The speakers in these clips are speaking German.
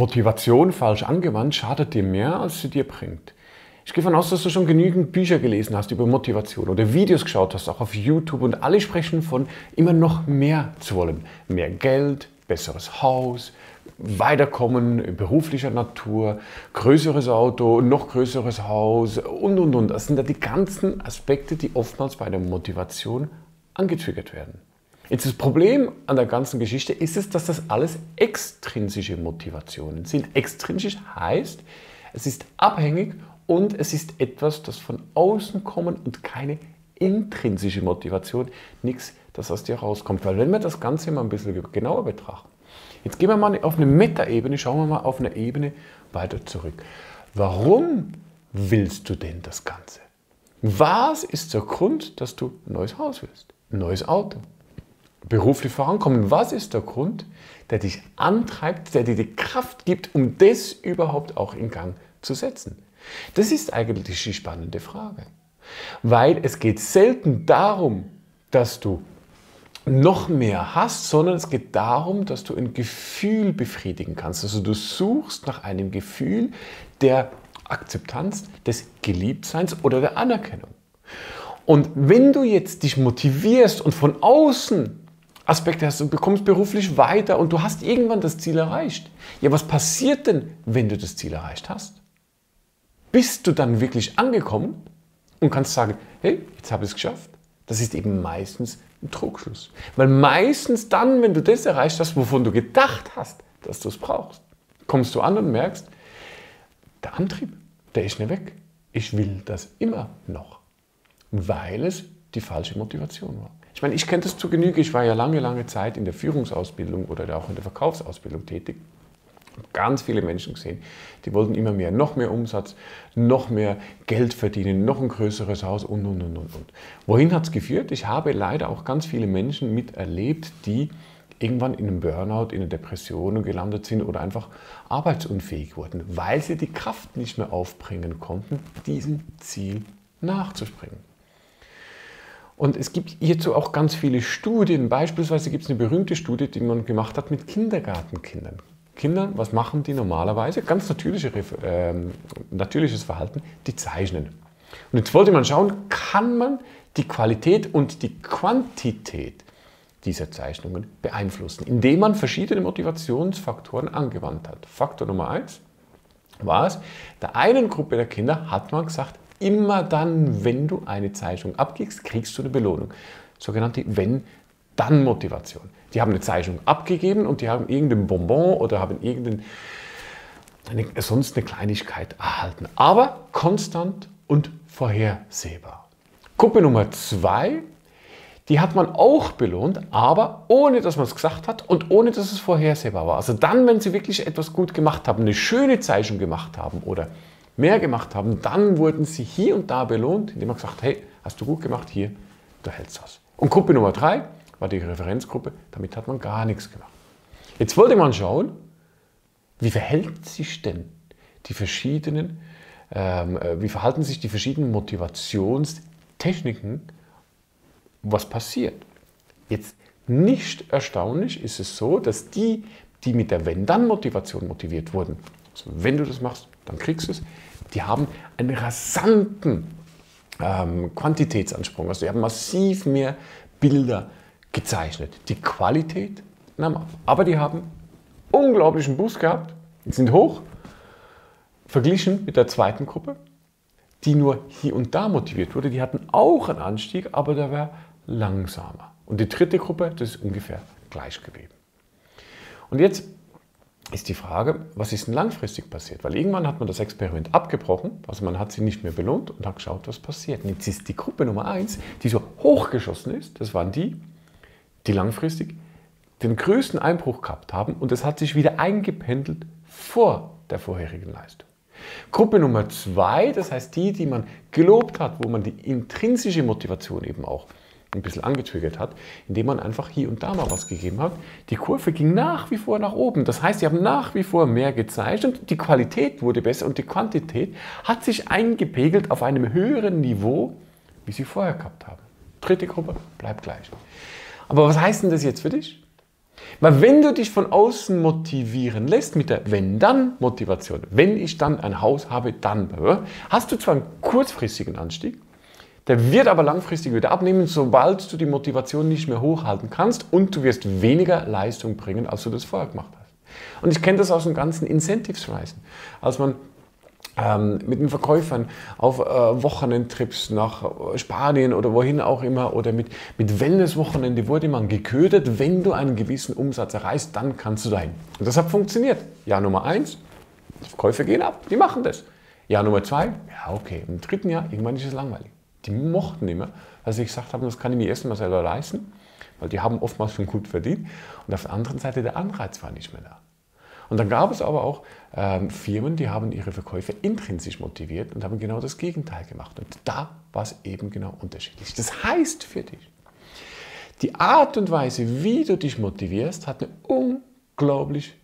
Motivation falsch angewandt schadet dir mehr, als sie dir bringt. Ich gehe davon aus, dass du schon genügend Bücher gelesen hast über Motivation oder Videos geschaut hast, auch auf YouTube und alle sprechen von immer noch mehr zu wollen. Mehr Geld, besseres Haus, Weiterkommen beruflicher Natur, größeres Auto, noch größeres Haus und und und. Das sind ja die ganzen Aspekte, die oftmals bei der Motivation angetriggert werden. Jetzt das Problem an der ganzen Geschichte ist es, dass das alles extrinsische Motivationen sind. Extrinsisch heißt, es ist abhängig und es ist etwas, das von außen kommt und keine intrinsische Motivation, nichts, das aus dir rauskommt. Weil wenn wir das Ganze mal ein bisschen genauer betrachten, jetzt gehen wir mal auf eine Metaebene, schauen wir mal auf eine Ebene weiter zurück. Warum willst du denn das Ganze? Was ist der Grund, dass du ein neues Haus willst, ein neues Auto, beruflich vorankommen? Was ist der Grund, der dich antreibt, der dir die Kraft gibt, um das überhaupt auch in Gang zu setzen? Das ist eigentlich die spannende Frage. Weil es geht selten darum, dass du noch mehr hast, sondern es geht darum, dass du ein Gefühl befriedigen kannst. Also du suchst nach einem Gefühl der Akzeptanz, des Geliebtseins oder der Anerkennung. Und wenn du jetzt dich motivierst und von außen Aspekte hast, du bekommst beruflich weiter und du hast irgendwann das Ziel erreicht. Ja, was passiert denn, wenn du das Ziel erreicht hast? bist du dann wirklich angekommen und kannst sagen, hey, jetzt habe ich es geschafft. Das ist eben meistens ein Trugschluss. Weil meistens dann, wenn du das erreicht hast, wovon du gedacht hast, dass du es brauchst, kommst du an und merkst, der Antrieb, der ist nicht weg. Ich will das immer noch, weil es die falsche Motivation war. Ich meine, ich kenne das zu Genüge. Ich war ja lange, lange Zeit in der Führungsausbildung oder auch in der Verkaufsausbildung tätig ganz viele Menschen gesehen, die wollten immer mehr, noch mehr Umsatz, noch mehr Geld verdienen, noch ein größeres Haus und, und, und, und. und. Wohin hat es geführt? Ich habe leider auch ganz viele Menschen miterlebt, die irgendwann in einem Burnout, in einer Depression gelandet sind oder einfach arbeitsunfähig wurden, weil sie die Kraft nicht mehr aufbringen konnten, diesem Ziel nachzuspringen. Und es gibt hierzu auch ganz viele Studien. Beispielsweise gibt es eine berühmte Studie, die man gemacht hat mit Kindergartenkindern. Kinder, was machen die normalerweise? Ganz natürliche, äh, natürliches Verhalten, die zeichnen. Und jetzt wollte man schauen, kann man die Qualität und die Quantität dieser Zeichnungen beeinflussen, indem man verschiedene Motivationsfaktoren angewandt hat. Faktor Nummer eins war es, der einen Gruppe der Kinder hat man gesagt, immer dann, wenn du eine Zeichnung abgibst, kriegst du eine Belohnung. Sogenannte Wenn-Dann-Motivation. Die haben eine Zeichnung abgegeben und die haben irgendein Bonbon oder haben irgendeine sonst eine Kleinigkeit erhalten. Aber konstant und vorhersehbar. Gruppe Nummer zwei, die hat man auch belohnt, aber ohne dass man es gesagt hat und ohne dass es vorhersehbar war. Also dann, wenn sie wirklich etwas gut gemacht haben, eine schöne Zeichnung gemacht haben oder mehr gemacht haben, dann wurden sie hier und da belohnt, indem man gesagt hat, hey, hast du gut gemacht, hier, du hältst das. Und Gruppe Nummer drei, war die Referenzgruppe, damit hat man gar nichts gemacht. Jetzt wollte man schauen, wie verhält sich denn die verschiedenen, ähm, äh, wie verhalten sich die verschiedenen Motivationstechniken, was passiert. Jetzt nicht erstaunlich ist es so, dass die, die mit der Wenn-Dann-Motivation motiviert wurden, also wenn du das machst, dann kriegst du es, die haben einen rasanten ähm, Quantitätsansprung. Also die haben massiv mehr Bilder, gezeichnet. Die Qualität nahm ab. Aber die haben unglaublichen Boost gehabt, sind hoch, verglichen mit der zweiten Gruppe, die nur hier und da motiviert wurde. Die hatten auch einen Anstieg, aber der war langsamer. Und die dritte Gruppe, das ist ungefähr gleich geblieben. Und jetzt ist die Frage, was ist denn langfristig passiert? Weil irgendwann hat man das Experiment abgebrochen, also man hat sie nicht mehr belohnt und hat geschaut, was passiert. Und jetzt ist die Gruppe Nummer eins, die so hochgeschossen ist, das waren die, die langfristig den größten Einbruch gehabt haben und es hat sich wieder eingependelt vor der vorherigen Leistung. Gruppe Nummer zwei, das heißt die, die man gelobt hat, wo man die intrinsische Motivation eben auch ein bisschen angetriggert hat, indem man einfach hier und da mal was gegeben hat. Die Kurve ging nach wie vor nach oben. Das heißt, sie haben nach wie vor mehr gezeigt und die Qualität wurde besser und die Quantität hat sich eingepegelt auf einem höheren Niveau, wie sie vorher gehabt haben. Dritte Gruppe bleibt gleich. Aber was heißt denn das jetzt für dich? Weil wenn du dich von außen motivieren lässt mit der Wenn-Dann-Motivation, wenn ich dann ein Haus habe, dann, hast du zwar einen kurzfristigen Anstieg, der wird aber langfristig wieder abnehmen, sobald du die Motivation nicht mehr hochhalten kannst und du wirst weniger Leistung bringen, als du das vorher gemacht hast. Und ich kenne das aus den ganzen Incentives-Reisen. Als man ähm, mit den Verkäufern auf äh, Wochenendtrips nach Spanien oder wohin auch immer oder mit, mit Wellness-Wochenende wurde man geködert, wenn du einen gewissen Umsatz erreichst, dann kannst du dahin. Und das hat funktioniert. Jahr Nummer eins, die Verkäufe gehen ab, die machen das. Jahr Nummer zwei, ja okay, im dritten Jahr, irgendwann ist es langweilig. Die mochten immer, weil sie gesagt haben, das kann ich mir erstmal selber leisten, weil die haben oftmals schon gut verdient. Und auf der anderen Seite der Anreiz war nicht mehr da. Und dann gab es aber auch ähm, Firmen, die haben ihre Verkäufe intrinsisch motiviert und haben genau das Gegenteil gemacht. Und da war es eben genau unterschiedlich. Das heißt für dich, die Art und Weise, wie du dich motivierst, hat eine unglaublich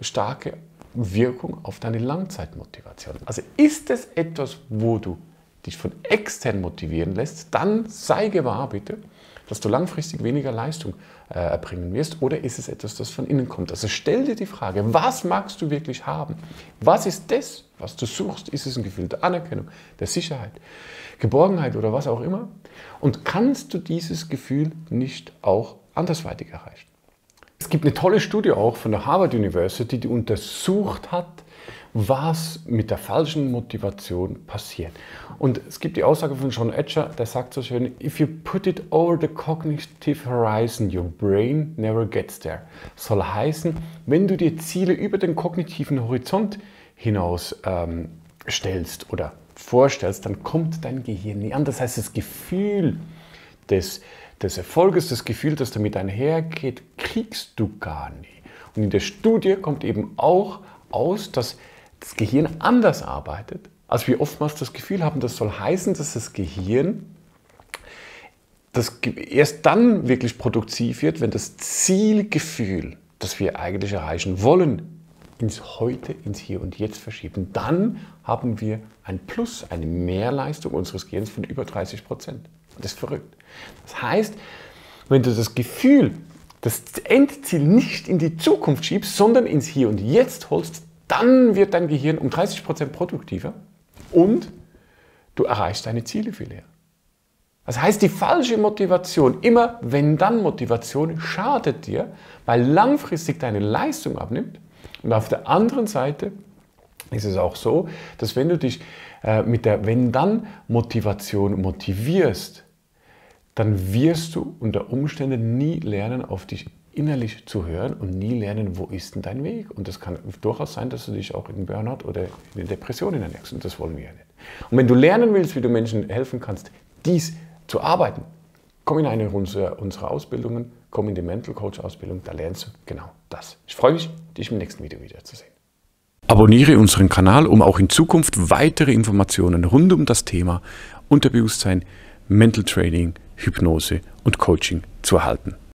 starke Wirkung auf deine Langzeitmotivation. Also ist es etwas, wo du dich von extern motivieren lässt, dann sei gewahr bitte, dass du langfristig weniger Leistung äh, erbringen wirst oder ist es etwas, das von innen kommt? Also stell dir die Frage, was magst du wirklich haben? Was ist das, was du suchst? Ist es ein Gefühl der Anerkennung, der Sicherheit, Geborgenheit oder was auch immer? Und kannst du dieses Gefühl nicht auch andersweitig erreichen? Es gibt eine tolle Studie auch von der Harvard University, die untersucht hat, was mit der falschen Motivation passiert. Und es gibt die Aussage von John Etcher, der sagt so schön, if you put it over the cognitive horizon, your brain never gets there. Soll heißen, wenn du dir Ziele über den kognitiven Horizont hinaus ähm, stellst oder vorstellst, dann kommt dein Gehirn nie an. Das heißt, das Gefühl des, des Erfolges, das Gefühl, das damit einhergeht, kriegst du gar nie. Und in der Studie kommt eben auch aus, dass das Gehirn anders arbeitet, als wir oftmals das Gefühl haben. Das soll heißen, dass das Gehirn das erst dann wirklich produktiv wird, wenn das Zielgefühl, das wir eigentlich erreichen wollen, ins Heute, ins Hier und Jetzt verschieben. Dann haben wir ein Plus, eine Mehrleistung unseres Gehirns von über 30 Prozent. Das ist verrückt. Das heißt, wenn du das Gefühl, das Endziel nicht in die Zukunft schiebst, sondern ins Hier und Jetzt holst, dann wird dein Gehirn um 30% produktiver und du erreichst deine Ziele viel eher. Das heißt, die falsche Motivation, immer wenn dann Motivation, schadet dir, weil langfristig deine Leistung abnimmt. Und auf der anderen Seite ist es auch so, dass wenn du dich äh, mit der wenn dann Motivation motivierst, dann wirst du unter Umständen nie lernen, auf dich innerlich zu hören und nie lernen, wo ist denn dein Weg. Und das kann durchaus sein, dass du dich auch in Burnout oder in Depressionen ernährst. Und das wollen wir ja nicht. Und wenn du lernen willst, wie du Menschen helfen kannst, dies zu arbeiten, komm in eine unserer, unserer Ausbildungen, komm in die Mental Coach Ausbildung, da lernst du genau das. Ich freue mich, dich im nächsten Video wiederzusehen. Abonniere unseren Kanal, um auch in Zukunft weitere Informationen rund um das Thema Unterbewusstsein, Mental Training, Hypnose und Coaching zu erhalten.